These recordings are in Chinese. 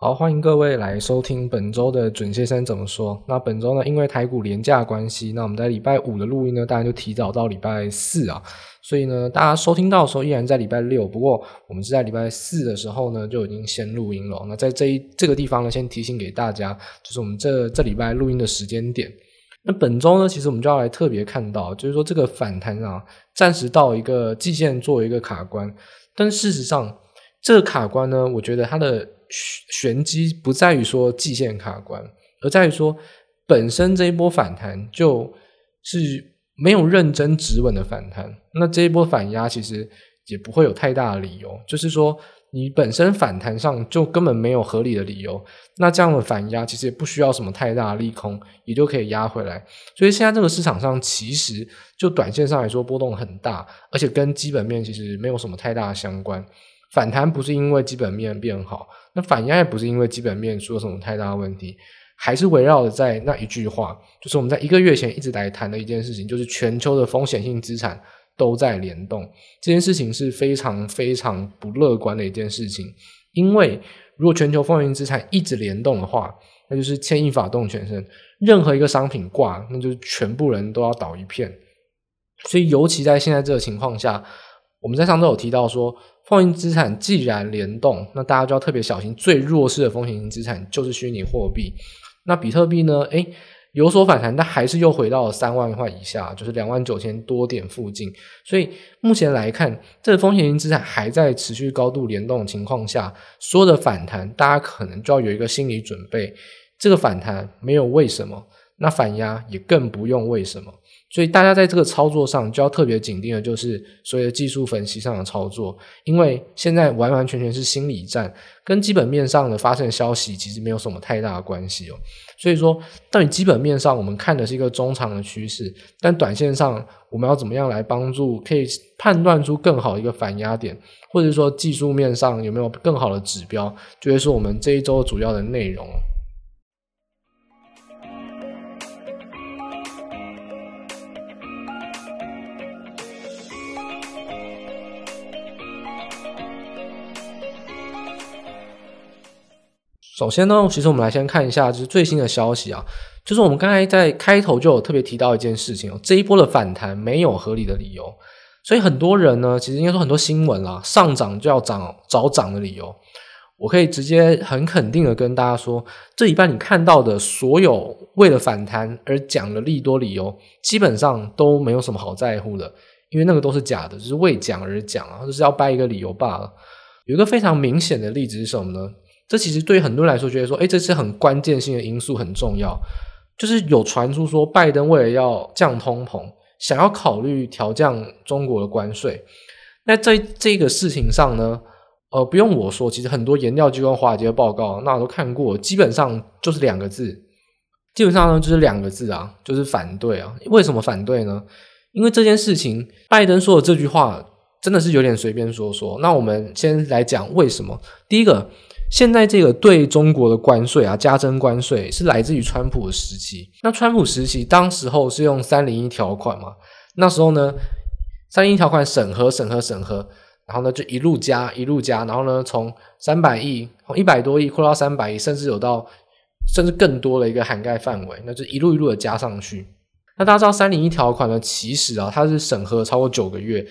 好，欢迎各位来收听本周的准先生怎么说。那本周呢，因为台股廉价关系，那我们在礼拜五的录音呢，当然就提早到礼拜四啊。所以呢，大家收听到的时候依然在礼拜六，不过我们是在礼拜四的时候呢就已经先录音了。那在这一这个地方呢，先提醒给大家，就是我们这这礼拜录音的时间点。那本周呢，其实我们就要来特别看到，就是说这个反弹啊，暂时到一个季线作为一个卡关，但事实上这个卡关呢，我觉得它的。玄机不在于说季线卡关，而在于说本身这一波反弹就是没有认真止稳的反弹。那这一波反压其实也不会有太大的理由，就是说你本身反弹上就根本没有合理的理由。那这样的反压其实也不需要什么太大的利空，也就可以压回来。所以现在这个市场上其实就短线上来说波动很大，而且跟基本面其实没有什么太大的相关。反弹不是因为基本面变好，那反压也不是因为基本面出了什么太大的问题，还是围绕着在那一句话，就是我们在一个月前一直来谈的一件事情，就是全球的风险性资产都在联动，这件事情是非常非常不乐观的一件事情，因为如果全球风险资产一直联动的话，那就是牵一发动全身，任何一个商品挂，那就是全部人都要倒一片，所以尤其在现在这个情况下，我们在上周有提到说。风险资产既然联动，那大家就要特别小心。最弱势的风险型资产就是虚拟货币。那比特币呢？诶，有所反弹，但还是又回到了三万块以下，就是两万九千多点附近。所以目前来看，这个风险型资产还在持续高度联动的情况下，所有的反弹，大家可能就要有一个心理准备。这个反弹没有为什么，那反压也更不用为什么。所以大家在这个操作上就要特别紧盯的，就是所谓的技术分析上的操作，因为现在完完全全是心理战，跟基本面上的发生消息其实没有什么太大的关系哦。所以说，到底基本面上我们看的是一个中长的趋势，但短线上我们要怎么样来帮助可以判断出更好一个反压点，或者说技术面上有没有更好的指标，就会是我们这一周主要的内容。首先呢，其实我们来先看一下就是最新的消息啊，就是我们刚才在开头就有特别提到一件事情哦，这一波的反弹没有合理的理由，所以很多人呢，其实应该说很多新闻啦，上涨就要涨找涨的理由。我可以直接很肯定的跟大家说，这礼拜你看到的所有为了反弹而讲的利多理由，基本上都没有什么好在乎的，因为那个都是假的，就是为讲而讲啊，就是要掰一个理由罢了。有一个非常明显的例子是什么呢？这其实对于很多人来说，觉得说，哎，这是很关键性的因素，很重要。就是有传出说，拜登为了要降通膨，想要考虑调降中国的关税。那在这个事情上呢，呃，不用我说，其实很多研调机构、华尔街的报告，那我都看过，基本上就是两个字，基本上呢就是两个字啊，就是反对啊。为什么反对呢？因为这件事情，拜登说的这句话真的是有点随便说说。那我们先来讲为什么。第一个。现在这个对中国的关税啊，加征关税是来自于川普的时期。那川普时期当时候是用三零一条款嘛？那时候呢，三零一条款审核、审核、审核，然后呢就一路加、一路加，然后呢从三百亿、从一百多亿扩到三百亿，甚至有到甚至更多的一个涵盖范围，那就一路一路的加上去。那大家知道三零一条款呢，其实啊它是审核超过九个月。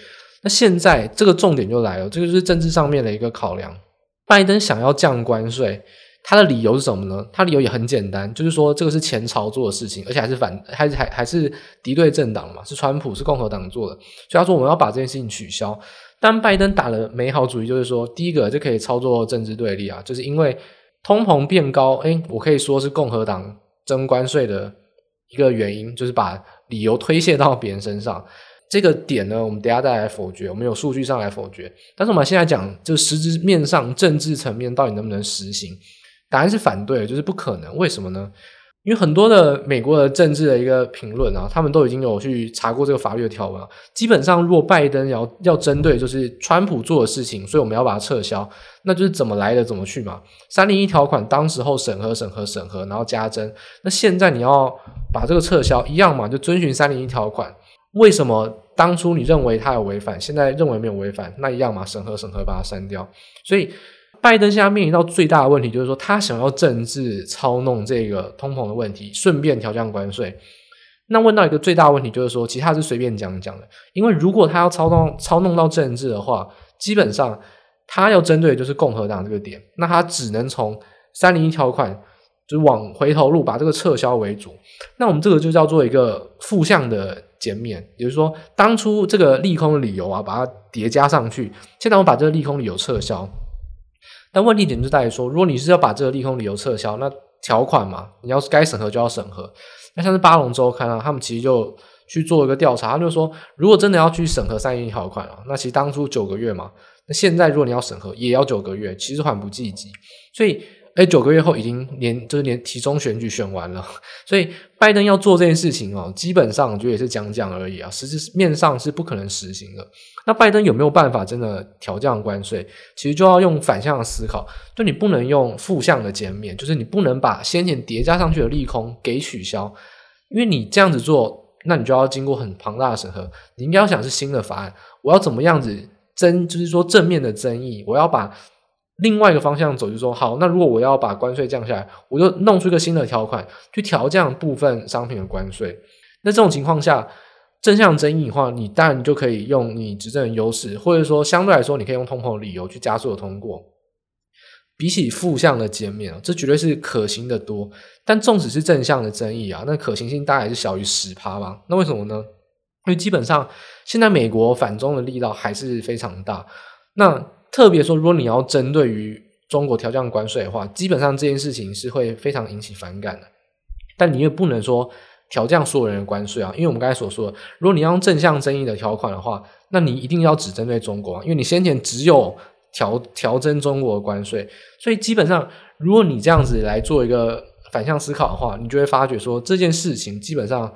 那现在这个重点就来了，这个就是政治上面的一个考量。拜登想要降关税，他的理由是什么呢？他理由也很简单，就是说这个是前朝做的事情，而且还是反，还是还还是敌对政党嘛，是川普，是共和党做的，所以他说我们要把这件事情取消。但拜登打了美好主意，就是说第一个就可以操作政治对立啊，就是因为通膨变高，诶，我可以说是共和党征关税的一个原因，就是把理由推卸到别人身上。这个点呢，我们等下再来否决。我们有数据上来否决，但是我们现在讲，就实质面上政治层面到底能不能实行？答案是反对，就是不可能。为什么呢？因为很多的美国的政治的一个评论啊，他们都已经有去查过这个法律的条文啊。基本上，如果拜登要要针对就是川普做的事情，所以我们要把它撤销，那就是怎么来的怎么去嘛。三零一条款当时候审核审核审核，然后加征。那现在你要把这个撤销，一样嘛，就遵循三零一条款。为什么当初你认为他有违反，现在认为没有违反，那一样嘛？审核审核把它删掉。所以拜登现在面临到最大的问题就是说，他想要政治操弄这个通膨的问题，顺便调降关税。那问到一个最大问题就是说，其他是随便讲讲的，因为如果他要操弄操弄到政治的话，基本上他要针对的就是共和党这个点，那他只能从三零一条款。就往回头路，把这个撤销为主。那我们这个就叫做一个负向的减免，也就是说，当初这个利空的理由啊，把它叠加上去。现在我们把这个利空理由撤销，但问题点就在于说，如果你是要把这个利空理由撤销，那条款嘛，你要是该审核就要审核。那像是巴龙周刊啊，他们其实就去做一个调查，他就说，如果真的要去审核三一条款啊，那其实当初九个月嘛，那现在如果你要审核，也要九个月，其实缓不济急，所以。哎，九个月后已经连就是连其中选举选完了，所以拜登要做这件事情哦，基本上我觉得也是讲讲而已啊，实质面上是不可能实行的。那拜登有没有办法真的调降关税？其实就要用反向的思考，就你不能用负向的减免，就是你不能把先前叠加上去的利空给取消，因为你这样子做，那你就要经过很庞大的审核。你应该要想是新的法案，我要怎么样子争，就是说正面的争议，我要把。另外一个方向走，就是说，好，那如果我要把关税降下来，我就弄出一个新的条款去调降部分商品的关税。那这种情况下，正向争议的话，你当然就可以用你执政的优势，或者说相对来说，你可以用通膨的理由去加速的通过。比起负向的减免，这绝对是可行的多。但纵使是正向的争议啊，那可行性大概是小于十趴吧。那为什么呢？因为基本上现在美国反中的力道还是非常大。那特别说，如果你要针对于中国调降关税的话，基本上这件事情是会非常引起反感的。但你也不能说调降所有人的关税啊，因为我们刚才所说的，如果你要用正向争议的条款的话，那你一定要只针对中国，因为你先前只有调调征中国的关税，所以基本上如果你这样子来做一个反向思考的话，你就会发觉说这件事情基本上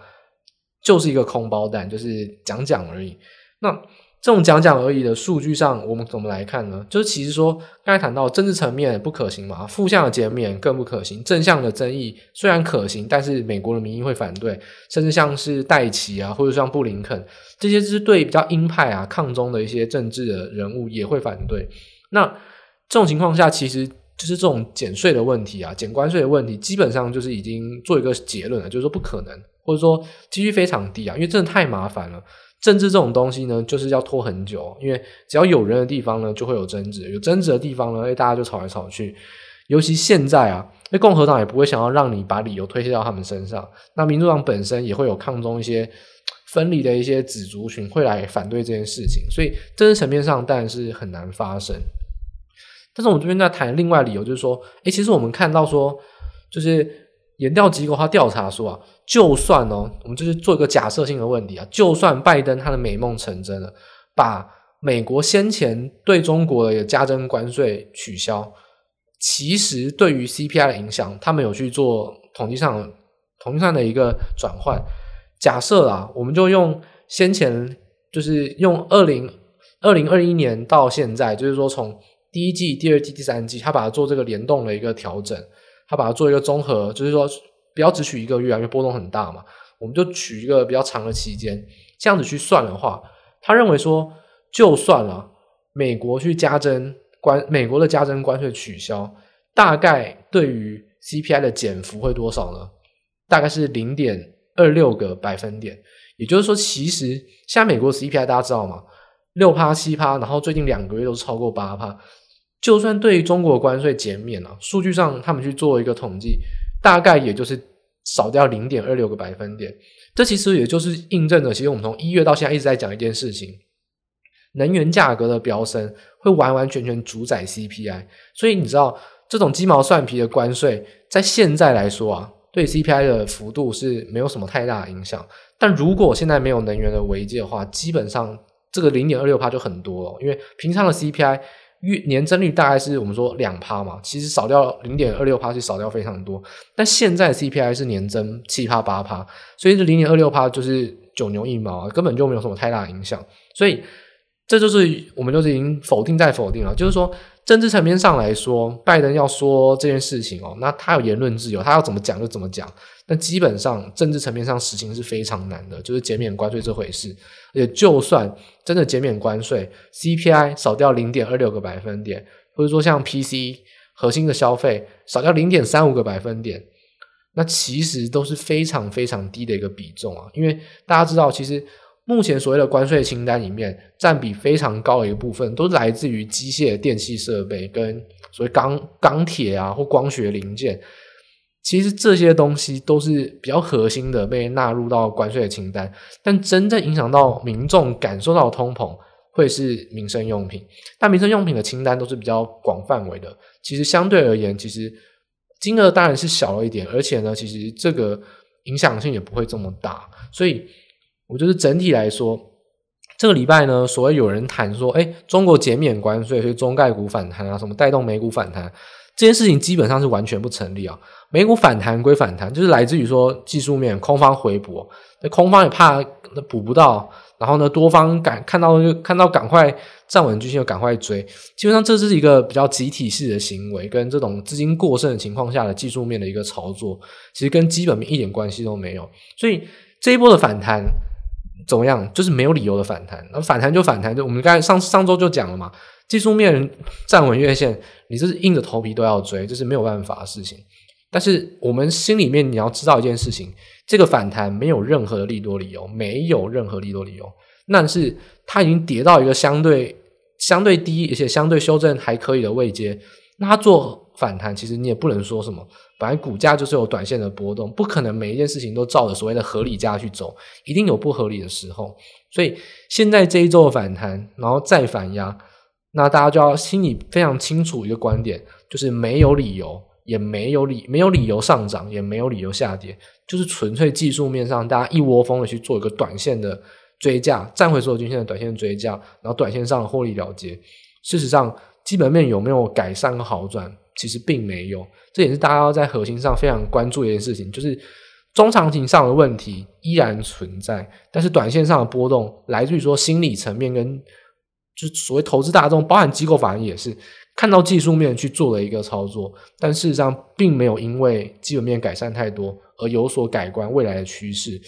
就是一个空包弹，就是讲讲而已。那。这种讲讲而已的数据上，我们怎么来看呢？就是其实说，刚才谈到政治层面不可行嘛，负向的减免更不可行，正向的争议虽然可行，但是美国的民意会反对，甚至像是戴奇啊，或者像布林肯这些，是对比较鹰派啊、抗中的一些政治的人物也会反对。那这种情况下，其实就是这种减税的问题啊，减关税的问题，基本上就是已经做一个结论了，就是说不可能，或者说几率非常低啊，因为真的太麻烦了。政治这种东西呢，就是要拖很久，因为只要有人的地方呢，就会有争执；有争执的地方呢，哎，大家就吵来吵去。尤其现在啊，那共和党也不会想要让你把理由推卸到他们身上。那民主党本身也会有抗中一些分离的一些子族群会来反对这件事情，所以政治层面上当然是很难发生。但是我们这边在谈另外理由，就是说，哎，其实我们看到说，就是。研调机构他调查说啊，就算哦，我们就是做一个假设性的问题啊，就算拜登他的美梦成真了，把美国先前对中国的加征关税取消，其实对于 CPI 的影响，他们有去做统计上统计上的一个转换。假设啦，我们就用先前就是用二零二零二一年到现在，就是说从第一季、第二季、第三季，他把它做这个联动的一个调整。他把它做一个综合，就是说不要只取一个月啊，因为波动很大嘛。我们就取一个比较长的期间，这样子去算的话，他认为说，就算了美国去加征关，美国的加征关税取消，大概对于 CPI 的减幅会多少呢？大概是零点二六个百分点。也就是说，其实现在美国的 CPI 大家知道吗？六趴七趴，然后最近两个月都超过八趴。就算对于中国关税减免了，数据上他们去做一个统计，大概也就是少掉零点二六个百分点。这其实也就是印证了，其实我们从一月到现在一直在讲一件事情：能源价格的飙升会完完全全主宰 CPI。所以你知道，这种鸡毛蒜皮的关税，在现在来说啊，对 CPI 的幅度是没有什么太大的影响。但如果现在没有能源的危机的话，基本上这个零点二六趴就很多了，因为平常的 CPI。月年增率大概是我们说两趴嘛，其实少掉零点二六趴是少掉非常多。但现在 CPI 是年增七趴八趴，所以这零点二六趴就是九牛一毛啊，根本就没有什么太大影响。所以这就是我们就是已经否定再否定了，就是说政治层面上来说，拜登要说这件事情哦，那他有言论自由，他要怎么讲就怎么讲。但基本上政治层面上实行是非常难的，就是减免关税这回事。而且就算真的减免关税，CPI 少掉零点二六个百分点，或者说像 PC 核心的消费少掉零点三五个百分点，那其实都是非常非常低的一个比重啊。因为大家知道，其实目前所谓的关税清单里面占比非常高的一部分，都是来自于机械、电气设备跟所谓钢钢铁啊或光学零件。其实这些东西都是比较核心的，被纳入到关税的清单，但真正影响到民众感受到通膨，会是民生用品。但民生用品的清单都是比较广范围的，其实相对而言，其实金额当然是小了一点，而且呢，其实这个影响性也不会这么大。所以，我觉得整体来说，这个礼拜呢，所谓有人谈说，哎，中国减免关税，所以中概股反弹啊，什么带动美股反弹。这件事情基本上是完全不成立啊！美股反弹归反弹，就是来自于说技术面空方回补，那空方也怕补不到，然后呢，多方赶看到就看到赶快站稳均线，就赶快追。基本上这是一个比较集体式的行为，跟这种资金过剩的情况下的技术面的一个操作，其实跟基本面一点关系都没有。所以这一波的反弹怎么样？就是没有理由的反弹，那反弹就反弹，就我们刚才上上周就讲了嘛。技术面站稳月线，你这是硬着头皮都要追，这是没有办法的事情。但是我们心里面你要知道一件事情，这个反弹没有任何的利多理由，没有任何利多理由，那是它已经跌到一个相对相对低，而且相对修正还可以的位阶。那做反弹，其实你也不能说什么，本来股价就是有短线的波动，不可能每一件事情都照着所谓的合理价去走，一定有不合理的时候。所以现在这一周的反弹，然后再反压。那大家就要心里非常清楚一个观点，就是没有理由，也没有理没有理由上涨，也没有理由下跌，就是纯粹技术面上大家一窝蜂的去做一个短线的追价，站回所有均线的短线追价，然后短线上的获利了结。事实上，基本面有没有改善和好转，其实并没有。这也是大家要在核心上非常关注的一件事情，就是中长期上的问题依然存在，但是短线上的波动来自于说心理层面跟。就所谓投资大众，包含机构法人也是看到技术面去做了一个操作，但事实上并没有因为基本面改善太多而有所改观未来的趋势，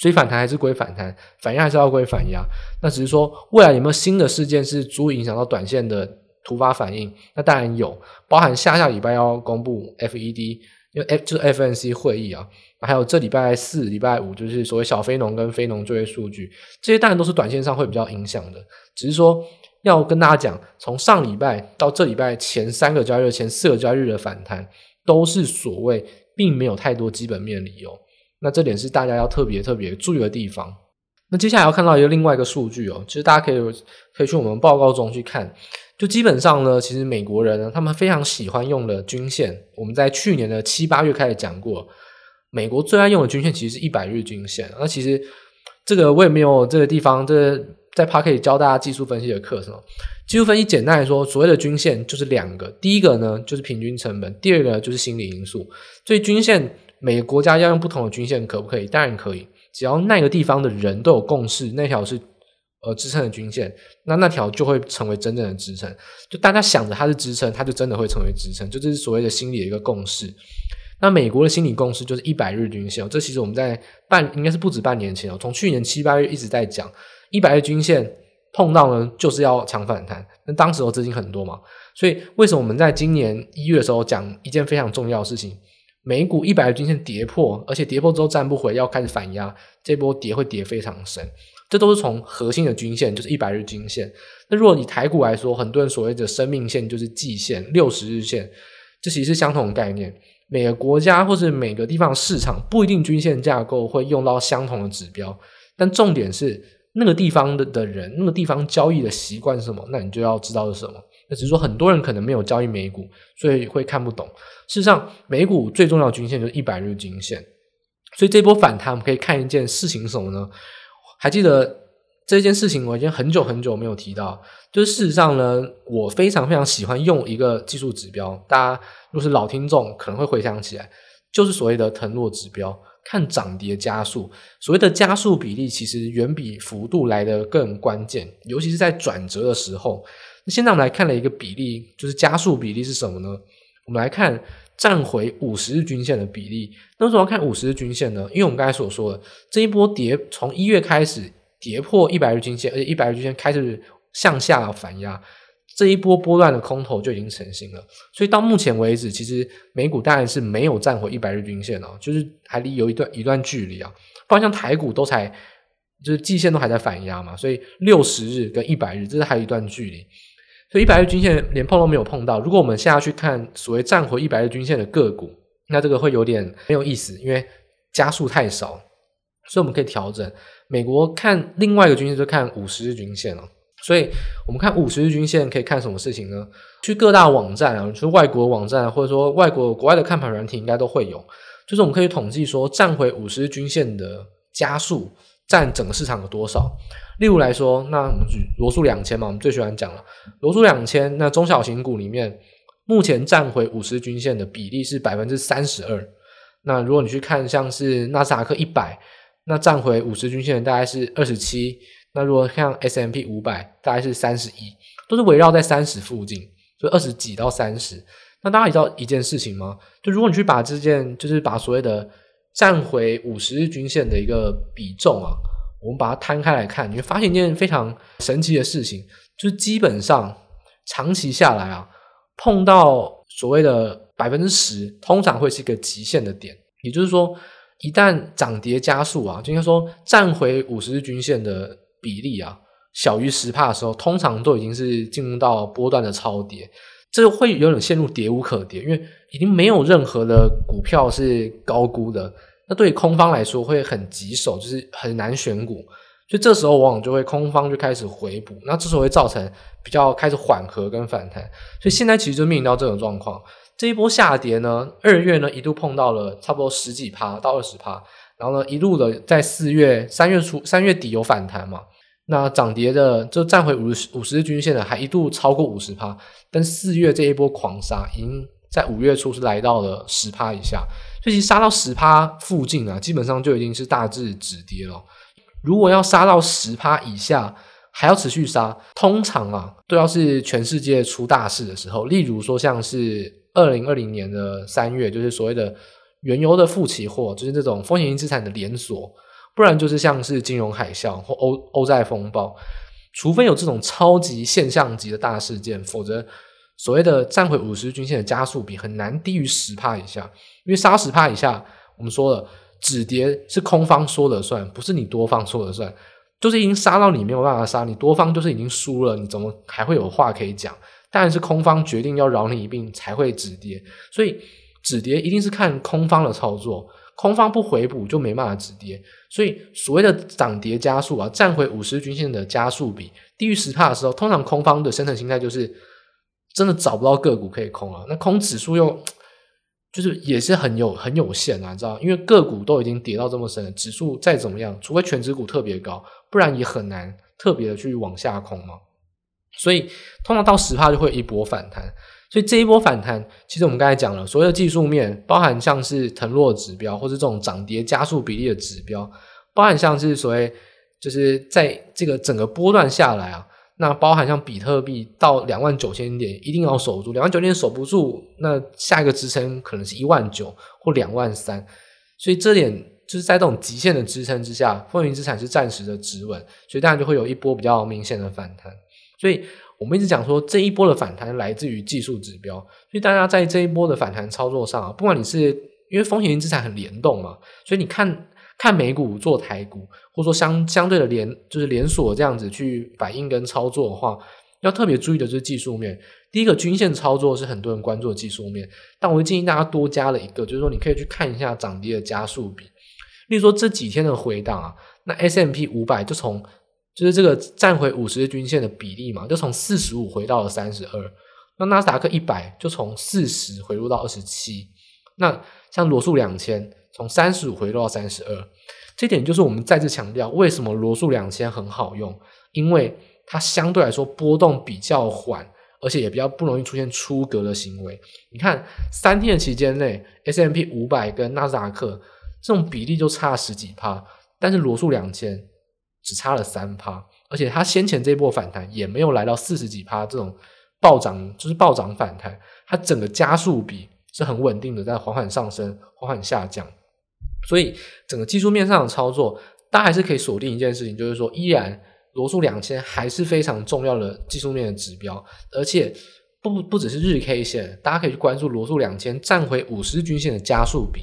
所以反弹还是归反弹，反压还是要归反压。那只是说未来有没有新的事件是足以影响到短线的突发反应？那当然有，包含下下礼拜要公布 FED，因为 F 就是 FNC 会议啊。还有这礼拜四、礼拜五，就是所谓小非农跟非农就业数据，这些当然都是短线上会比较影响的。只是说要跟大家讲，从上礼拜到这礼拜前三个交易日、前四个交易日的反弹，都是所谓并没有太多基本面理由。那这点是大家要特别特别注意的地方。那接下来要看到一个另外一个数据哦，其实大家可以可以去我们报告中去看。就基本上呢，其实美国人呢，他们非常喜欢用的均线，我们在去年的七八月开始讲过。美国最爱用的均线其实是一百日均线。那其实这个我也没有这个地方，这、在 Podcast 教大家技术分析的课程。技术分析简单来说，所谓的均线就是两个，第一个呢就是平均成本，第二个就是心理因素。所以均线每个国家要用不同的均线可不可以？当然可以，只要那个地方的人都有共识，那条是呃支撑的均线，那那条就会成为真正的支撑。就大家想着它是支撑，它就真的会成为支撑。就这是所谓的心理的一个共识。那美国的心理共识就是一百日均线，这其实我们在半应该是不止半年前哦，从去年七八月一直在讲一百日均线碰到呢，就是要抢反弹。那当时候资金很多嘛，所以为什么我们在今年一月的时候讲一件非常重要的事情？美股一百日均线跌破，而且跌破之后站不回，要开始反压，这波跌会跌非常深。这都是从核心的均线，就是一百日均线。那如果以台股来说，很多人所谓的生命线就是季线、六十日线，这其实是相同的概念。每个国家或是每个地方市场不一定均线架构会用到相同的指标，但重点是那个地方的的人，那个地方交易的习惯是什么，那你就要知道是什么。那只是说很多人可能没有交易美股，所以会看不懂。事实上，美股最重要的均线就是一百日均线。所以这波反弹，我们可以看一件事情什么呢？还记得这件事情，我已经很久很久没有提到。就是事实上呢，我非常非常喜欢用一个技术指标，大家如是老听众可能会回想起来，就是所谓的腾落指标，看涨跌加速。所谓的加速比例其实远比幅度来得更关键，尤其是在转折的时候。那现在我们来看了一个比例，就是加速比例是什么呢？我们来看站回五十日均线的比例。那为什么要看五十日均线呢？因为我们刚才所说的这一波跌，从一月开始跌破一百日均线，而且一百日均线开始。向下反压，这一波波段的空头就已经成型了。所以到目前为止，其实美股当然是没有站回一百日均线哦，就是还离有一段一段距离啊。不然像台股都才就是季线都还在反压嘛，所以六十日跟一百日这是还有一段距离。所以一百日均线连碰都没有碰到。如果我们现在去看所谓站回一百日均线的个股，那这个会有点没有意思，因为加速太少。所以我们可以调整。美国看另外一个均线就看五十日均线了。所以我们看五十日均线可以看什么事情呢？去各大网站啊，去外国网站或者说外国国外的看盘软体应该都会有。就是我们可以统计说站回五十日均线的加速占整个市场有多少。例如来说，那我们举罗素两千嘛，我们最喜欢讲了罗素两千。那中小型股里面，目前占回五十均线的比例是百分之三十二。那如果你去看像是纳斯达克一百，那占回五十均线的大概是二十七。那如果像 S M P 五百，大概是三十一，都是围绕在三十附近，就二十几到三十。那大家知道一件事情吗？就如果你去把这件，就是把所谓的站回五十日均线的一个比重啊。我们把它摊开来看，你会发现一件非常神奇的事情，就是基本上长期下来啊，碰到所谓的百分之十，通常会是一个极限的点。也就是说，一旦涨跌加速啊，就应该说站回五十日均线的比例啊，小于十帕的时候，通常都已经是进入到波段的超跌，这会有点陷入跌无可跌，因为已经没有任何的股票是高估的。那对于空方来说会很棘手，就是很难选股，所以这时候往往就会空方就开始回补，那这时候会造成比较开始缓和跟反弹，所以现在其实就面临到这种状况。这一波下跌呢，二月呢一度碰到了差不多十几趴到二十趴，然后呢一路的在四月三月初三月底有反弹嘛，那涨跌的就站回五十五十日均线的还一度超过五十趴，但四月这一波狂杀已经在五月初是来到了十趴以下。所以其实杀到十趴附近啊，基本上就已经是大致止跌了。如果要杀到十趴以下，还要持续杀，通常啊，都要是全世界出大事的时候，例如说像是二零二零年的三月，就是所谓的原油的负期货，就是这种风险性资产的连锁，不然就是像是金融海啸或欧欧债风暴，除非有这种超级现象级的大事件，否则。所谓的站回五十均线的加速比很难低于十趴以下，因为杀十趴以下，我们说了止跌是空方说了算，不是你多方说了算，就是已经杀到你没有办法杀，你多方就是已经输了，你怎么还会有话可以讲？当然是空方决定要饶你一命才会止跌，所以止跌一定是看空方的操作，空方不回补就没办法止跌，所以所谓的涨跌加速啊，站回五十均线的加速比低于十帕的时候，通常空方的生成心态就是。真的找不到个股可以空了，那空指数又就是也是很有很有限啊，你知道？因为个股都已经跌到这么深了，指数再怎么样，除非权值股特别高，不然也很难特别的去往下空嘛。所以通常到十帕就会一波反弹，所以这一波反弹，其实我们刚才讲了，所谓的技术面，包含像是腾落指标，或是这种涨跌加速比例的指标，包含像是所谓就是在这个整个波段下来啊。那包含像比特币到两万九千点，一定要守住，两万九千点守不住，那下一个支撑可能是一万九或两万三，所以这点就是在这种极限的支撑之下，风云资产是暂时的止稳，所以当然就会有一波比较明显的反弹。所以我们一直讲说，这一波的反弹来自于技术指标，所以大家在这一波的反弹操作上啊，不管你是因为风险性资产很联动嘛，所以你看。看美股做台股，或者说相相对的连就是连锁这样子去反应跟操作的话，要特别注意的就是技术面。第一个均线操作是很多人关注的技术面，但我会建议大家多加了一个，就是说你可以去看一下涨跌的加速比。例如说这几天的回档啊，那 S M P 五百就从就是这个站回五十日均线的比例嘛，就从四十五回到了三十二。那纳斯达克一百就从四十回落到二十七。那像罗素两千。从三十五回落到三十二，这点就是我们再次强调为什么罗素两千很好用，因为它相对来说波动比较缓，而且也比较不容易出现出格的行为。你看三天的期间内，S M P 五百跟纳斯达克这种比例就差十几趴，但是罗素两千只差了三趴，而且它先前这一波反弹也没有来到四十几趴这种暴涨，就是暴涨反弹，它整个加速比是很稳定的，在缓缓上升，缓缓下降。所以整个技术面上的操作，大家还是可以锁定一件事情，就是说，依然罗素两千还是非常重要的技术面的指标，而且不不只是日 K 线，大家可以去关注罗素两千站回五十均线的加速比。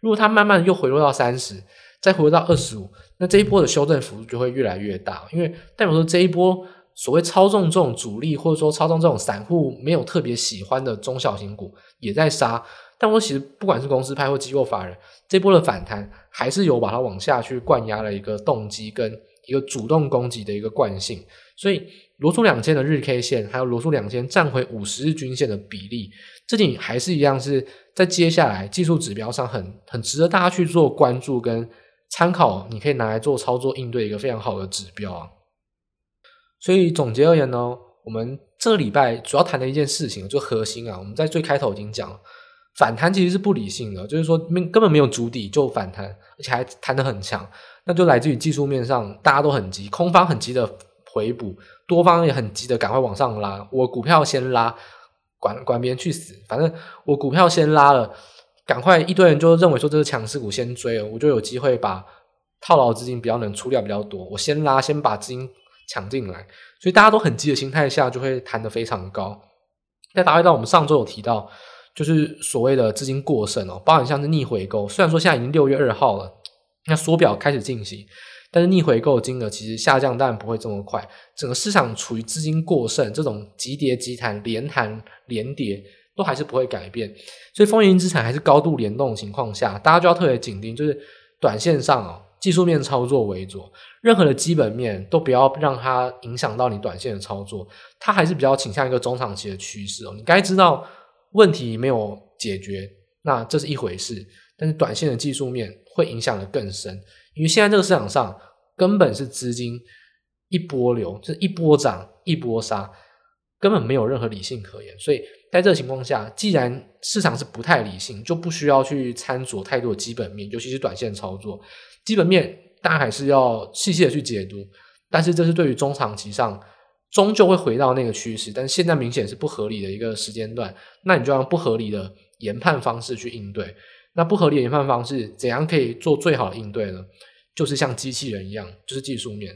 如果它慢慢又回落到三十，再回落到二十五，那这一波的修正幅度就会越来越大，因为代表说这一波所谓操纵这种主力或者说操纵这种散户没有特别喜欢的中小型股也在杀。但我其实不管是公司派或机构法人，这波的反弹还是有把它往下去灌压的一个动机跟一个主动攻击的一个惯性，所以罗素两千的日 K 线还有罗素两千站回五十日均线的比例，这点还是一样是在接下来技术指标上很很值得大家去做关注跟参考，你可以拿来做操作应对一个非常好的指标啊。所以总结而言呢，我们这个礼拜主要谈的一件事情就核心啊，我们在最开头已经讲了，反弹其实是不理性的，就是说根本没有筑底就反弹，而且还弹得很强。那就来自于技术面上，大家都很急，空方很急的回补，多方也很急的赶快往上拉。我股票先拉，管管别人去死，反正我股票先拉了，赶快一堆人就认为说这是强势股，先追了，我就有机会把套牢资金比较能出掉比较多。我先拉，先把资金抢进来，所以大家都很急的心态下，就会弹得非常高。再搭配到我们上周有提到，就是所谓的资金过剩哦，包含像是逆回购，虽然说现在已经六月二号了。那缩表开始进行，但是逆回购金额其实下降，当然不会这么快。整个市场处于资金过剩，这种急跌急弹、连弹连跌都还是不会改变。所以风云资产还是高度联动的情况下，大家就要特别紧盯，就是短线上哦，技术面操作为主，任何的基本面都不要让它影响到你短线的操作。它还是比较倾向一个中长期的趋势哦。你该知道问题没有解决，那这是一回事。但是短线的技术面会影响得更深，因为现在这个市场上根本是资金一波流，就是一波涨一波杀，根本没有任何理性可言。所以在这个情况下，既然市场是不太理性，就不需要去参酌太多的基本面，尤其是短线操作。基本面大家还是要细细的去解读，但是这是对于中长期上终究会回到那个趋势，但现在明显是不合理的一个时间段，那你就用不合理的研判方式去应对。那不合理的研判方式，怎样可以做最好的应对呢？就是像机器人一样，就是技术面。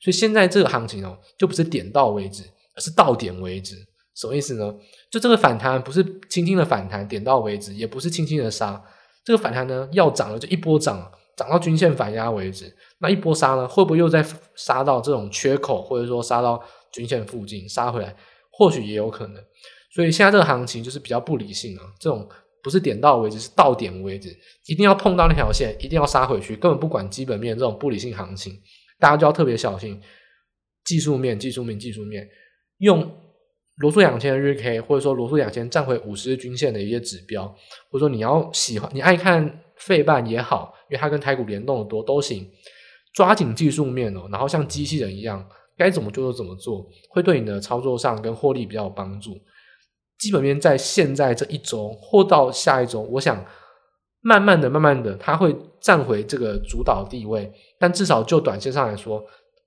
所以现在这个行情哦，就不是点到为止，而是到点为止。什么意思呢？就这个反弹不是轻轻的反弹，点到为止，也不是轻轻的杀。这个反弹呢，要涨了就一波涨，涨到均线反压为止。那一波杀呢，会不会又再杀到这种缺口，或者说杀到均线附近杀回来？或许也有可能。所以现在这个行情就是比较不理性啊，这种。不是点到为止，是到点为止，一定要碰到那条线，一定要杀回去，根本不管基本面这种不理性行情，大家就要特别小心。技术面，技术面，技术面，用罗素两千日 K，或者说罗素两千站回五十日均线的一些指标，或者说你要喜欢，你爱看费半也好，因为它跟台股联动的多都行，抓紧技术面哦，然后像机器人一样，该怎么做就怎么做，会对你的操作上跟获利比较有帮助。基本面在现在这一周或到下一周，我想慢慢的、慢慢的，它会站回这个主导地位。但至少就短线上来说，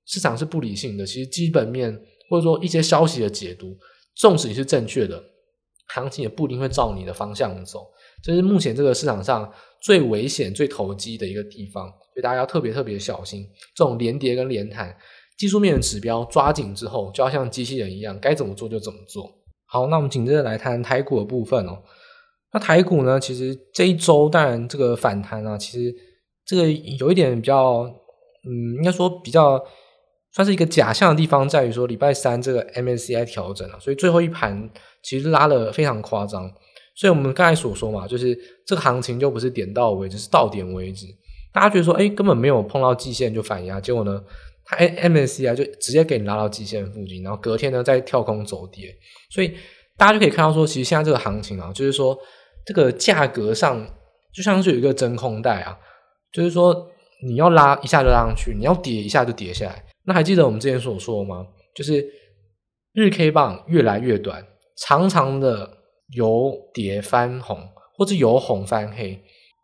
市场是不理性的。其实基本面或者说一些消息的解读，纵使你是正确的，行情也不一定会照你的方向走。这是目前这个市场上最危险、最投机的一个地方，所以大家要特别特别小心。这种连跌跟连弹，技术面的指标抓紧之后，就要像机器人一样，该怎么做就怎么做。好，那我们紧接着来谈台股的部分哦。那台股呢，其实这一周当然这个反弹啊，其实这个有一点比较，嗯，应该说比较它是一个假象的地方，在于说礼拜三这个 MSCI 调整了啊，所以最后一盘其实拉了非常夸张。所以我们刚才所说嘛，就是这个行情就不是点到为止，是到点为止。大家觉得说，哎，根本没有碰到季线就反压，结果呢？它 MSCI 就直接给你拉到季线附近，然后隔天呢再跳空走跌，所以大家就可以看到说，其实现在这个行情啊，就是说这个价格上就像是有一个真空带啊，就是说你要拉一下就拉上去，你要跌一下就跌下来。那还记得我们之前所说吗？就是日 K 棒越来越短，长长的由跌翻红，或者由红翻黑，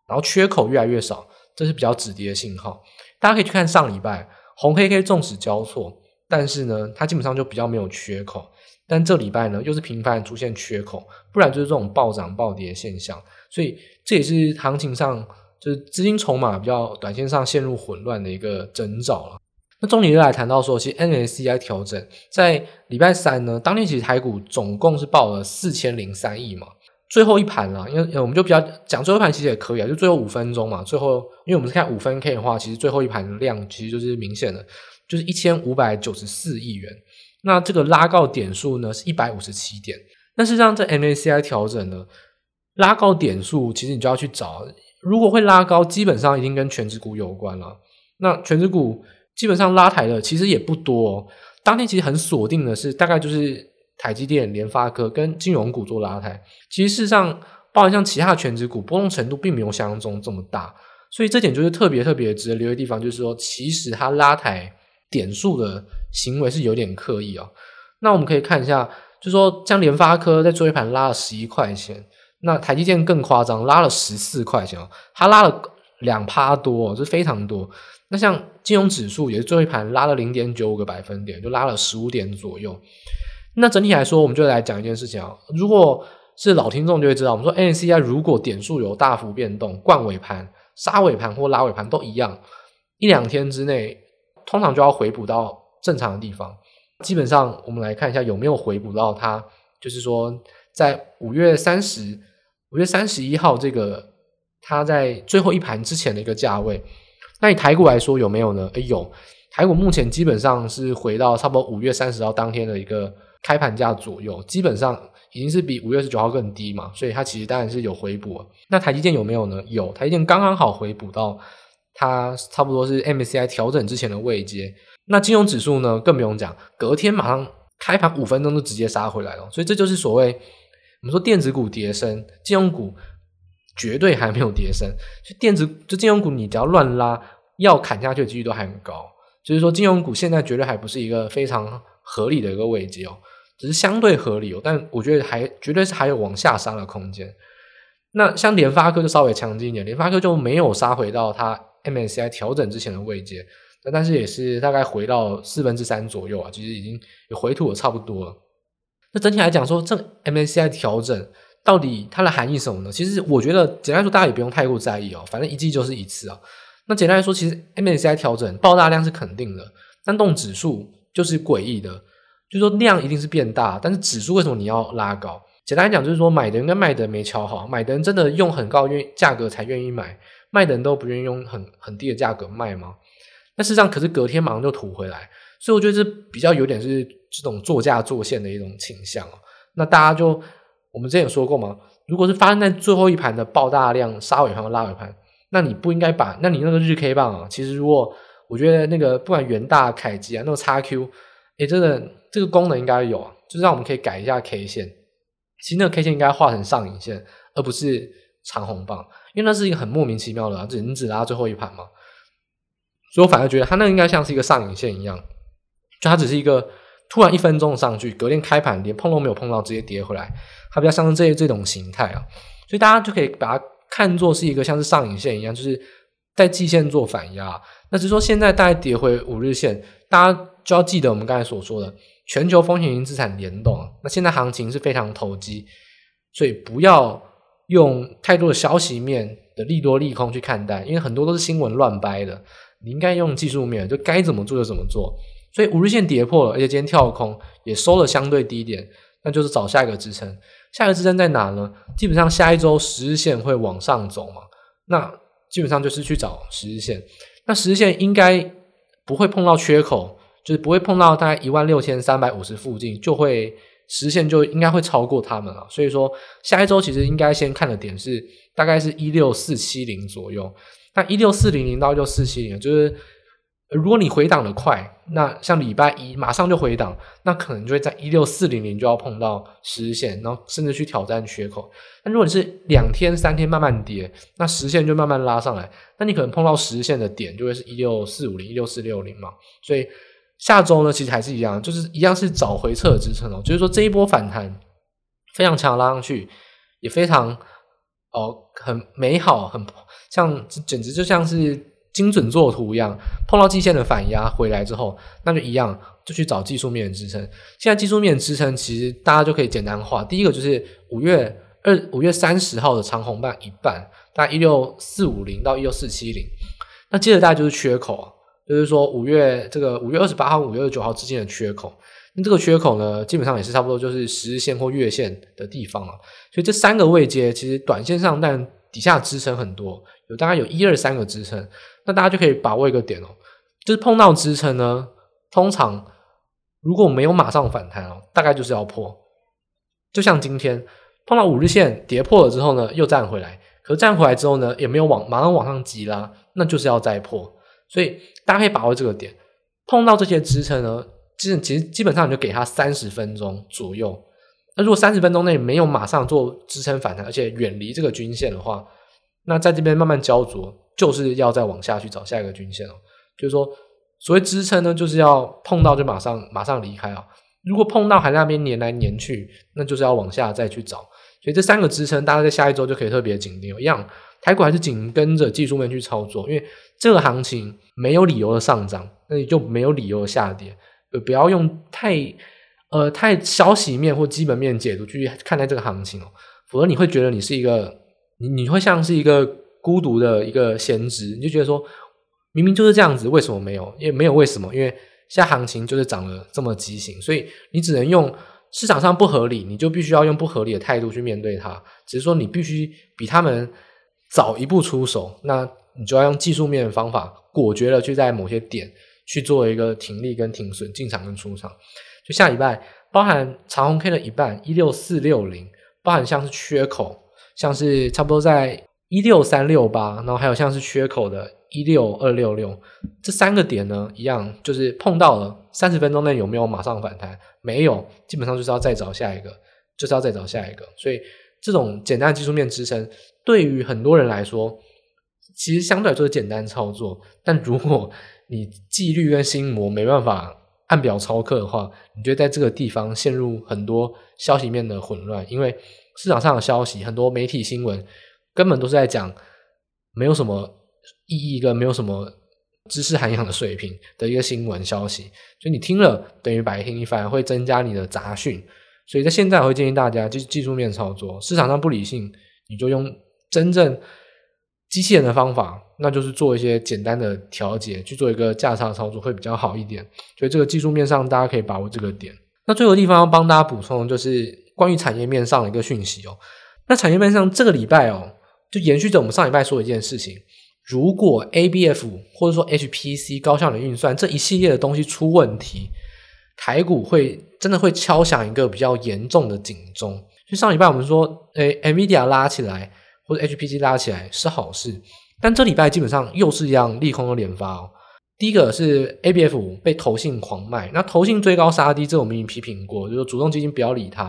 然后缺口越来越少，这是比较止跌的信号。大家可以去看上礼拜。红黑 K 纵使交错，但是呢，它基本上就比较没有缺口。但这礼拜呢，又是频繁出现缺口，不然就是这种暴涨暴跌的现象。所以这也是行情上就是资金筹码比较短线上陷入混乱的一个征兆了。那重点又来谈到说，其实 MSCI 调整在礼拜三呢，当天其实台股总共是报了四千零三亿嘛。最后一盘啦，因为我们就比较讲最后一盘其实也可以啊，就最后五分钟嘛。最后，因为我们是看五分 K 的话，其实最后一盘的量其实就是明显的，就是一千五百九十四亿元。那这个拉高点数呢是一百五十七点。但是让这 MACI 调整呢，拉高点数，其实你就要去找，如果会拉高，基本上一定跟权值股有关了。那权值股基本上拉抬的其实也不多哦。当天其实很锁定的是，大概就是。台积电、联发科跟金融股做拉抬，其实事实上，包含像其他的权值股波动程度并没有想象中这么大，所以这点就是特别特别值得留意的地方，就是说，其实它拉抬点数的行为是有点刻意哦。那我们可以看一下，就是说，像联发科在最后一盘拉了十一块钱，那台积电更夸张，拉了十四块钱哦，它拉了两趴多，这非常多。那像金融指数也是最后一盘拉了零点九五个百分点，就拉了十五点左右。那整体来说，我们就来讲一件事情啊。如果是老听众就会知道，我们说 N C I 如果点数有大幅变动，冠尾盘、杀尾盘或拉尾盘都一样，一两天之内通常就要回补到正常的地方。基本上，我们来看一下有没有回补到它，就是说在五月三十、五月三十一号这个它在最后一盘之前的一个价位。那以台股来说有没有呢？诶，有，台股目前基本上是回到差不多五月三十号当天的一个。开盘价左右，基本上已经是比五月十九号更低嘛，所以它其实当然是有回补。那台积电有没有呢？有，台积电刚刚好回补到它差不多是 MSCI 调整之前的位阶。那金融指数呢，更不用讲，隔天马上开盘五分钟就直接杀回来了。所以这就是所谓我们说电子股跌升，金融股绝对还没有跌深。就电子就金融股，你只要乱拉，要砍下去的几率都还很高。就是说金融股现在绝对还不是一个非常合理的一个位阶哦。只是相对合理哦，但我觉得还绝对是还有往下杀的空间。那像联发科就稍微强劲一点，联发科就没有杀回到它 MSCI 调整之前的位阶，那但是也是大概回到四分之三左右啊，其实已经有回吐的差不多了。那整体来讲说，这 MSCI 调整到底它的含义什么呢？其实我觉得简单来说，大家也不用太过在意哦，反正一季就是一次啊。那简单来说，其实 MSCI 调整爆大量是肯定的，但动指数就是诡异的。就是说量一定是变大，但是指数为什么你要拉高？简单来讲，就是说买的人跟卖的人没乔好，买的人真的用很高愿价格才愿意买，卖的人都不愿意用很很低的价格卖吗？那事实上，可是隔天马上就吐回来，所以我觉得这比较有点是这种作价作现的一种倾向哦。那大家就我们之前有说过吗，如果是发生在最后一盘的爆大量杀尾盘和拉尾盘，那你不应该把那你那个日 K 棒啊，其实如果我觉得那个不管元大、凯基啊，那个 XQ，哎，真的。这个功能应该有啊，就是让我们可以改一下 K 线。其实那个 K 线应该画成上影线，而不是长红棒，因为那是一个很莫名其妙的啊，只你只拉最后一盘嘛。所以我反而觉得它那应该像是一个上影线一样，就它只是一个突然一分钟上去，隔天开盘连碰都没有碰到，直接跌回来，它比较像是这这种形态啊。所以大家就可以把它看作是一个像是上影线一样，就是在季线做反压。那只是说现在大概跌回五日线，大家就要记得我们刚才所说的。全球风险型资产联动，那现在行情是非常投机，所以不要用太多的消息面的利多利空去看待，因为很多都是新闻乱掰的。你应该用技术面，就该怎么做就怎么做。所以五日线跌破了，而且今天跳空也收了相对低点，那就是找下一个支撑。下一个支撑在哪呢？基本上下一周十日线会往上走嘛，那基本上就是去找十日线。那十日线应该不会碰到缺口。就是不会碰到大概一万六千三百五十附近，就会实现，就应该会超过他们了。所以说下一周其实应该先看的点是大概是一六四七零左右。那一六四零零到一六四七零，就是如果你回档的快，那像礼拜一马上就回档，那可能就会在一六四零零就要碰到十日线，然后甚至去挑战缺口。那如果你是两天三天慢慢跌，那十线就慢慢拉上来，那你可能碰到十线的点就会是一六四五零、一六四六零嘛。所以。下周呢，其实还是一样，就是一样是找回撤的支撑哦。就是说这一波反弹非常强，拉上去也非常哦，很美好，很像，简直就像是精准作图一样。碰到季线的反压回来之后，那就一样，就去找技术面的支撑。现在技术面支撑其实大家就可以简单化，第一个就是五月二五月三十号的长红半一半，大概一六四五零到一六四七零。那接着大概就是缺口啊。就是说五月这个五月二十八号、五月二十九号之间的缺口。那这个缺口呢，基本上也是差不多就是十日线或月线的地方了。所以这三个位阶其实短线上，但底下支撑很多，有大概有一二三个支撑。那大家就可以把握一个点哦，就是碰到支撑呢，通常如果没有马上反弹哦，大概就是要破。就像今天碰到五日线跌破了之后呢，又站回来，可是站回来之后呢，也没有往马上往上急拉，那就是要再破。所以大家可以把握这个点，碰到这些支撑呢。其实，其实基本上你就给他三十分钟左右。那如果三十分钟内没有马上做支撑反弹，而且远离这个均线的话，那在这边慢慢焦灼，就是要再往下去找下一个均线哦。就是说，所谓支撑呢，就是要碰到就马上马上离开啊。如果碰到还在那边黏来黏去，那就是要往下再去找。所以这三个支撑，大家在下一周就可以特别紧盯。一样，台股还是紧跟着技术面去操作，因为这个行情没有理由的上涨，那你就没有理由的下跌。不要用太呃太消息面或基本面解读去看待这个行情哦，否则你会觉得你是一个你你会像是一个孤独的一个先知，你就觉得说明明就是这样子，为什么没有？因为没有为什么？因为现在行情就是涨得这么畸形，所以你只能用市场上不合理，你就必须要用不合理的态度去面对它。只是说你必须比他们早一步出手，那你就要用技术面的方法，果决的去在某些点。去做一个停利跟停损，进场跟出场。就下礼拜，包含长红 K 的一半一六四六零，包含像是缺口，像是差不多在一六三六八，然后还有像是缺口的一六二六六，这三个点呢，一样就是碰到了三十分钟内有没有马上反弹？没有，基本上就是要再找下一个，就是要再找下一个。所以这种简单的技术面支撑，对于很多人来说，其实相对来说是简单操作，但如果你纪律跟心魔没办法按表操课的话，你就在这个地方陷入很多消息面的混乱，因为市场上的消息，很多媒体新闻根本都是在讲没有什么意义跟没有什么知识涵养的水平的一个新闻消息，所以你听了等于白听，你反而会增加你的杂讯。所以在现在，我会建议大家就是技术面操作，市场上不理性，你就用真正。机器人的方法，那就是做一些简单的调节，去做一个价差操作会比较好一点。所以这个技术面上，大家可以把握这个点。那最后地方要帮大家补充，就是关于产业面上的一个讯息哦。那产业面上这个礼拜哦，就延续着我们上礼拜说的一件事情：如果 ABF 或者说 HPC 高效能运算这一系列的东西出问题，台股会真的会敲响一个比较严重的警钟。就上礼拜我们说，诶，NVIDIA 拉起来。或者 HPC 拉起来是好事，但这礼拜基本上又是一样利空的连发哦。第一个是 ABF 被投信狂卖，那投信追高杀低，这我们已经批评过，就是主动基金不要理它。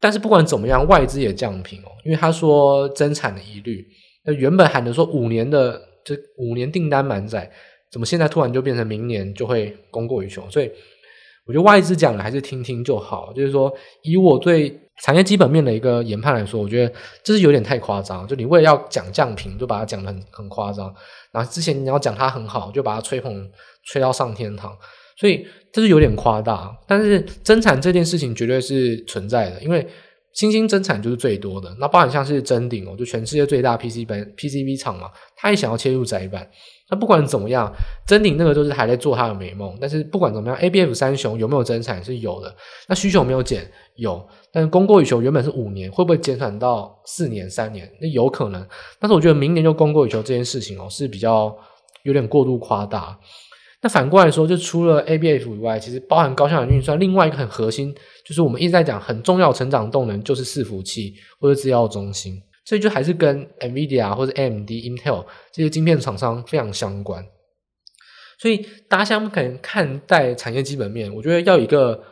但是不管怎么样，外资也降平哦，因为他说增产的疑虑。那原本喊的说五年的这五年订单满载，怎么现在突然就变成明年就会供过于求？所以我觉得外资讲的还是听听就好。就是说，以我对。产业基本面的一个研判来说，我觉得这是有点太夸张。就你为了要讲降频，就把它讲得很很夸张。然后之前你要讲它很好，就把它吹捧吹到上天堂，所以这是有点夸大。但是增产这件事情绝对是存在的，因为新兴增产就是最多的。那包含像是真鼎哦，就全世界最大 PC 板 PCB 厂嘛，他也想要切入载板。那不管怎么样，真鼎那个都是还在做他的美梦。但是不管怎么样，ABF 三雄有没有增产是有的。那需求没有减，有。但是供过于求原本是五年，会不会减产到四年、三年？那有可能。但是我觉得明年就供过于求这件事情哦，是比较有点过度夸大。那反过来说，就除了 ABF 以外，其实包含高效能运算，另外一个很核心，就是我们一直在讲很重要成长动能，就是伺服器或者资料中心。所以就还是跟 NVIDIA 或者 AMD、Intel 这些晶片厂商非常相关。所以大家想可能看待产业基本面，我觉得要有一个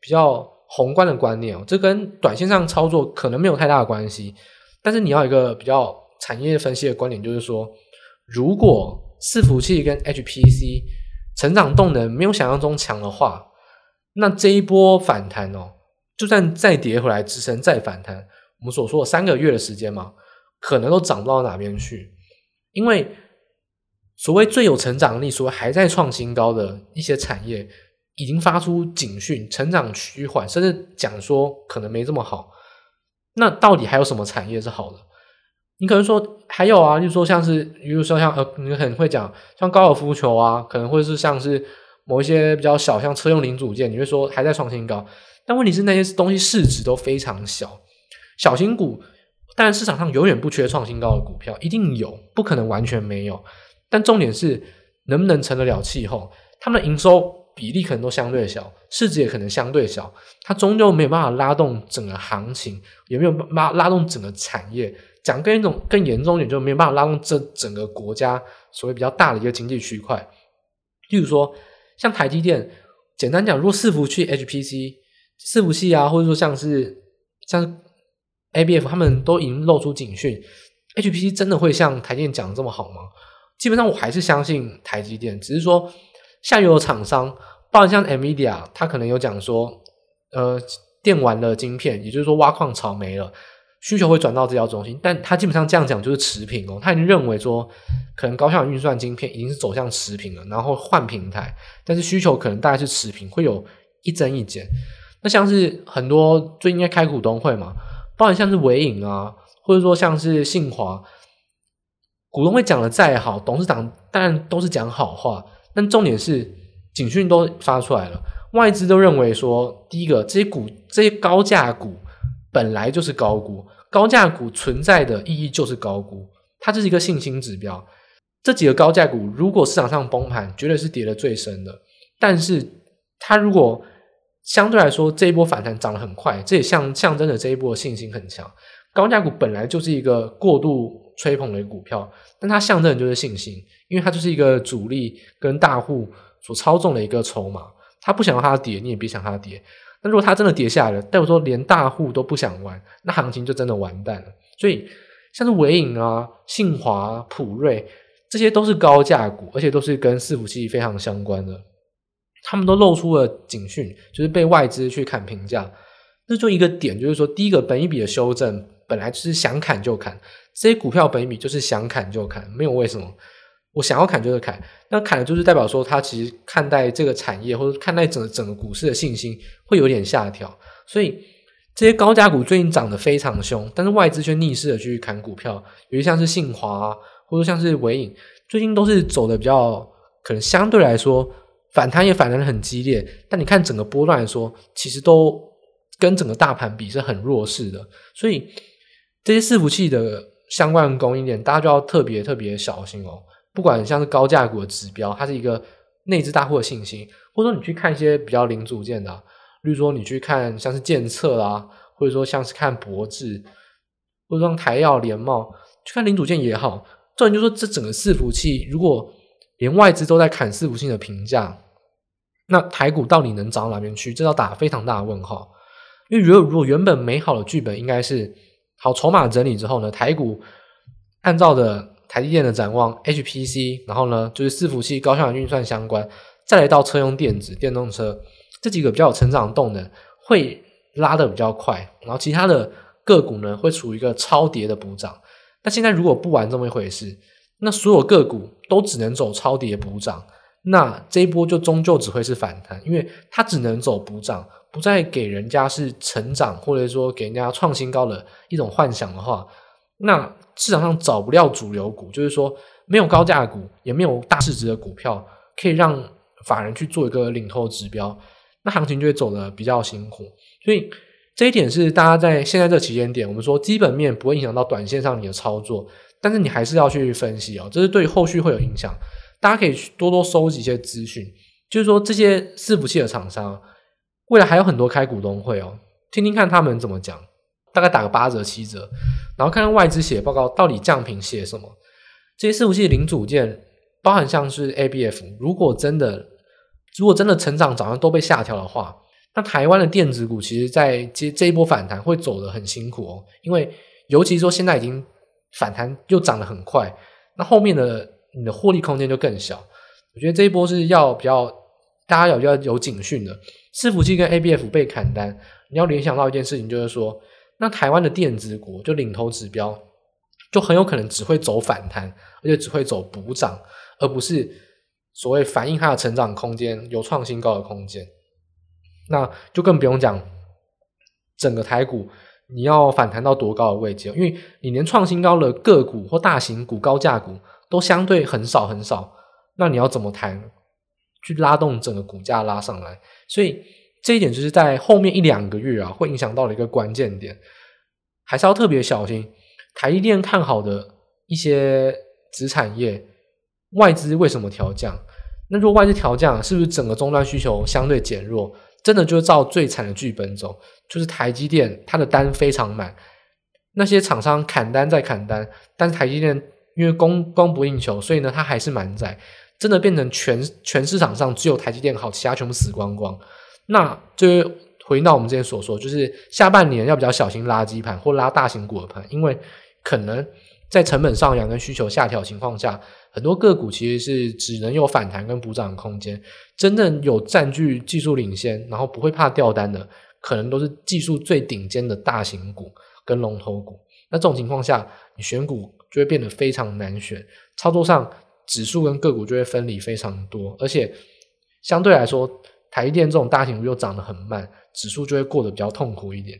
比较。宏观的观念，这跟短线上操作可能没有太大的关系，但是你要一个比较产业分析的观点，就是说，如果伺服器跟 HPC 成长动能没有想象中强的话，那这一波反弹哦，就算再跌回来支撑再反弹，我们所说的三个月的时间嘛，可能都涨不到哪边去，因为所谓最有成长力、所谓还在创新高的一些产业。已经发出警讯，成长趋缓，甚至讲说可能没这么好。那到底还有什么产业是好的？你可能说还有啊，就是说像是，比如说像呃，你很会讲像高尔夫球啊，可能会是像是某一些比较小，像车用零组件，你会说还在创新高，但问题是那些东西市值都非常小，小型股，当然市场上永远不缺创新高的股票，一定有，不可能完全没有，但重点是能不能成得了气候，他们的营收。比例可能都相对小，市值也可能相对小，它终究没有办法拉动整个行情，也没有拉拉动整个产业。讲更一种更严重一点，就没有办法拉动这整个国家所谓比较大的一个经济区块。例如说，像台积电，简单讲，如果伺服器 HPC 伺服器啊，或者说像是像 ABF，他们都已经露出警讯，HPC 真的会像台积电讲的这么好吗？基本上我还是相信台积电，只是说。下游的厂商，包括像 NVIDIA，他可能有讲说，呃，电玩的晶片，也就是说挖矿潮没了，需求会转到这条中心，但他基本上这样讲就是持平哦，他已经认为说，可能高效运算晶片已经是走向持平了，然后换平台，但是需求可能大概是持平，会有一增一减。那像是很多最近在开股东会嘛，包括像是纬颖啊，或者说像是信华，股东会讲的再好，董事长当然都是讲好话。但重点是，警讯都发出来了，外资都认为说，第一个，这些股、这些高价股本来就是高估，高价股存在的意义就是高估，它这是一个信心指标。这几个高价股如果市场上崩盘，绝对是跌得最深的。但是它如果相对来说这一波反弹涨得很快，这也象象征着这一波的信心很强。高价股本来就是一个过度吹捧的股票，但它象征的就是信心。因为它就是一个主力跟大户所操纵的一个筹码，他不想让它跌，你也别想它跌。如果它真的跌下来了，代表说连大户都不想玩，那行情就真的完蛋了。所以像是伟影啊、信华、普瑞，这些都是高价股，而且都是跟伺服器非常相关的，他们都露出了警讯，就是被外资去砍评价。那就一个点，就是说第一个本一笔的修正，本来就是想砍就砍，这些股票本一笔就是想砍就砍，没有为什么。我想要砍就是砍，那砍的就是代表说，他其实看待这个产业或者看待整个整个股市的信心会有点下调，所以这些高价股最近涨得非常凶，但是外资却逆势的去砍股票，尤其像是信华啊，或者像是纬颖，最近都是走的比较可能相对来说反弹也反弹的很激烈，但你看整个波段来说，其实都跟整个大盘比是很弱势的，所以这些伺服器的相关供应链，大家就要特别特别小心哦。不管像是高价股的指标，它是一个内资大户的信心，或者说你去看一些比较零组件的，例如说你去看像是建测啊，或者说像是看博智，或者说台药联茂，去看零组件也好。重点就说，这整个伺服器，如果连外资都在砍伺服器的评价，那台股到底能涨到哪边去？这要打非常大的问号。因为如果如果原本美好的剧本应该是好筹码整理之后呢，台股按照的。台积电的展望，HPC，然后呢，就是伺服器、高效运算相关，再来到车用电子、电动车这几个比较有成长动能，会拉的比较快。然后其他的个股呢，会处于一个超跌的补涨。那现在如果不玩这么一回事，那所有个股都只能走超跌补涨，那这一波就终究只会是反弹，因为它只能走补涨，不再给人家是成长，或者说给人家创新高的一种幻想的话，那。市场上找不了主流股，就是说没有高价股，也没有大市值的股票，可以让法人去做一个领头指标，那行情就会走得比较辛苦。所以这一点是大家在现在这期间点，我们说基本面不会影响到短线上你的操作，但是你还是要去分析哦，这是对后续会有影响。大家可以去多多收集一些资讯，就是说这些伺服器的厂商未来还有很多开股东会哦，听听看他们怎么讲。大概打个八折七折，然后看看外资写报告到底降评写什么。这些伺服器零组件，包含像是 ABF，如果真的如果真的成长早上都被下调的话，那台湾的电子股其实在这这一波反弹会走得很辛苦哦。因为尤其说现在已经反弹又涨得很快，那后面的你的获利空间就更小。我觉得这一波是要比较大家要比较有警讯的。伺服器跟 ABF 被砍单，你要联想到一件事情，就是说。那台湾的电子股就领头指标，就很有可能只会走反弹，而且只会走补涨，而不是所谓反映它的成长空间有创新高的空间。那就更不用讲整个台股你要反弹到多高的位置？因为你连创新高的个股或大型股、高价股都相对很少很少，那你要怎么谈去拉动整个股价拉上来？所以这一点就是在后面一两个月啊，会影响到的一个关键点，还是要特别小心。台积电看好的一些子产业，外资为什么调降？那如果外资调降，是不是整个终端需求相对减弱？真的就照最惨的剧本走，就是台积电它的单非常满，那些厂商砍单再砍单，但是台积电因为供供不应求，所以呢它还是满载，真的变成全全市场上只有台积电好，其他全部死光光。那就回到我们之前所说，就是下半年要比较小心垃圾盘或拉大型股的盘，因为可能在成本上扬跟需求下调情况下。很多个股其实是只能有反弹跟补涨的空间，真正有占据技术领先，然后不会怕掉单的，可能都是技术最顶尖的大型股跟龙头股。那这种情况下，你选股就会变得非常难选，操作上指数跟个股就会分离非常多，而且相对来说，台积电这种大型股又涨得很慢，指数就会过得比较痛苦一点。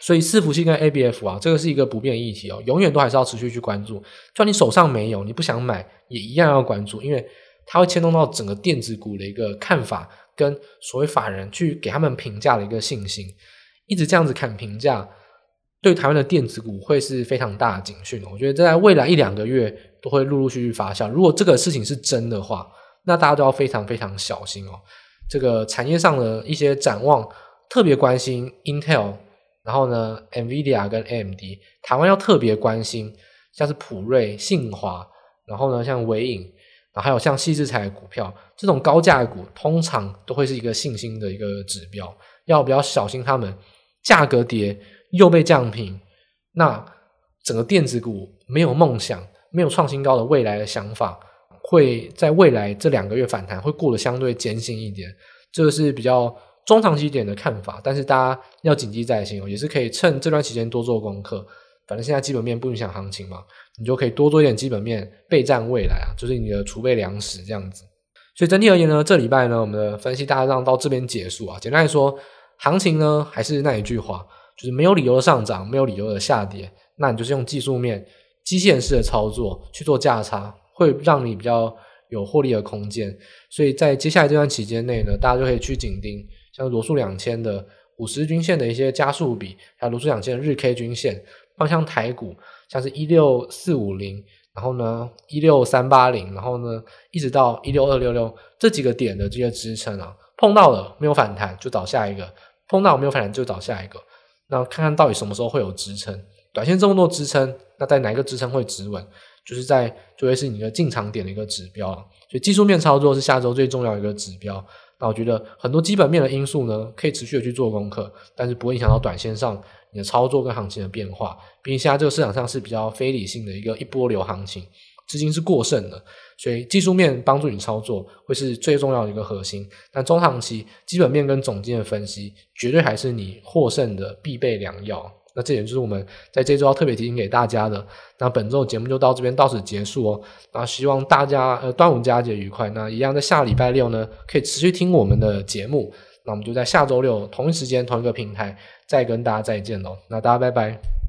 所以伺服器跟 ABF 啊，这个是一个不变议题哦，永远都还是要持续去关注。就算你手上没有，你不想买，也一样要关注，因为它会牵动到整个电子股的一个看法，跟所谓法人去给他们评价的一个信心。一直这样子看评价，对台湾的电子股会是非常大的警讯。我觉得在未来一两个月都会陆陆续续发酵。如果这个事情是真的话，那大家都要非常非常小心哦。这个产业上的一些展望，特别关心 Intel。然后呢，NVIDIA 跟 AMD，台湾要特别关心，像是普瑞、信华，然后呢，像纬颖，然后还有像矽智财的股票，这种高价股，通常都会是一个信心的一个指标，要比较小心他们价格跌又被降平，那整个电子股没有梦想、没有创新高的未来的想法，会在未来这两个月反弹会过得相对艰辛一点，这个是比较。中长期一点的看法，但是大家要谨记在心哦，也是可以趁这段时间多做功课。反正现在基本面不影响行情嘛，你就可以多做一点基本面备战未来啊，就是你的储备粮食这样子。所以整体而言呢，这礼拜呢，我们的分析大致上到这边结束啊。简单来说，行情呢还是那一句话，就是没有理由的上涨，没有理由的下跌，那你就是用技术面、机械式的操作去做价差，会让你比较有获利的空间。所以在接下来这段期间内呢，大家就可以去紧盯。像罗素两千的五十均线的一些加速比，还有罗素两千的日 K 均线，方向台股像是一六四五零，然后呢一六三八零，然后呢一直到一六二六六这几个点的这些支撑啊，碰到了没有反弹就找下一个，碰到没有反弹就找下一个，那看看到底什么时候会有支撑，短线这么多支撑，那在哪一个支撑会止稳，就是在就会是你的进场点的一个指标，所以技术面操作是下周最重要的一个指标。那我觉得很多基本面的因素呢，可以持续的去做功课，但是不会影响到短线上你的操作跟行情的变化。毕竟现在这个市场上是比较非理性的一个一波流行情，资金是过剩的，所以技术面帮助你操作会是最重要的一个核心。但中长期基本面跟总经的分析，绝对还是你获胜的必备良药。那这点就是我们在这周要特别提醒给大家的。那本周节目就到这边到此结束哦。那希望大家呃端午佳节愉快。那一样在下礼拜六呢，可以持续听我们的节目。那我们就在下周六同一时间同一个平台再跟大家再见喽。那大家拜拜。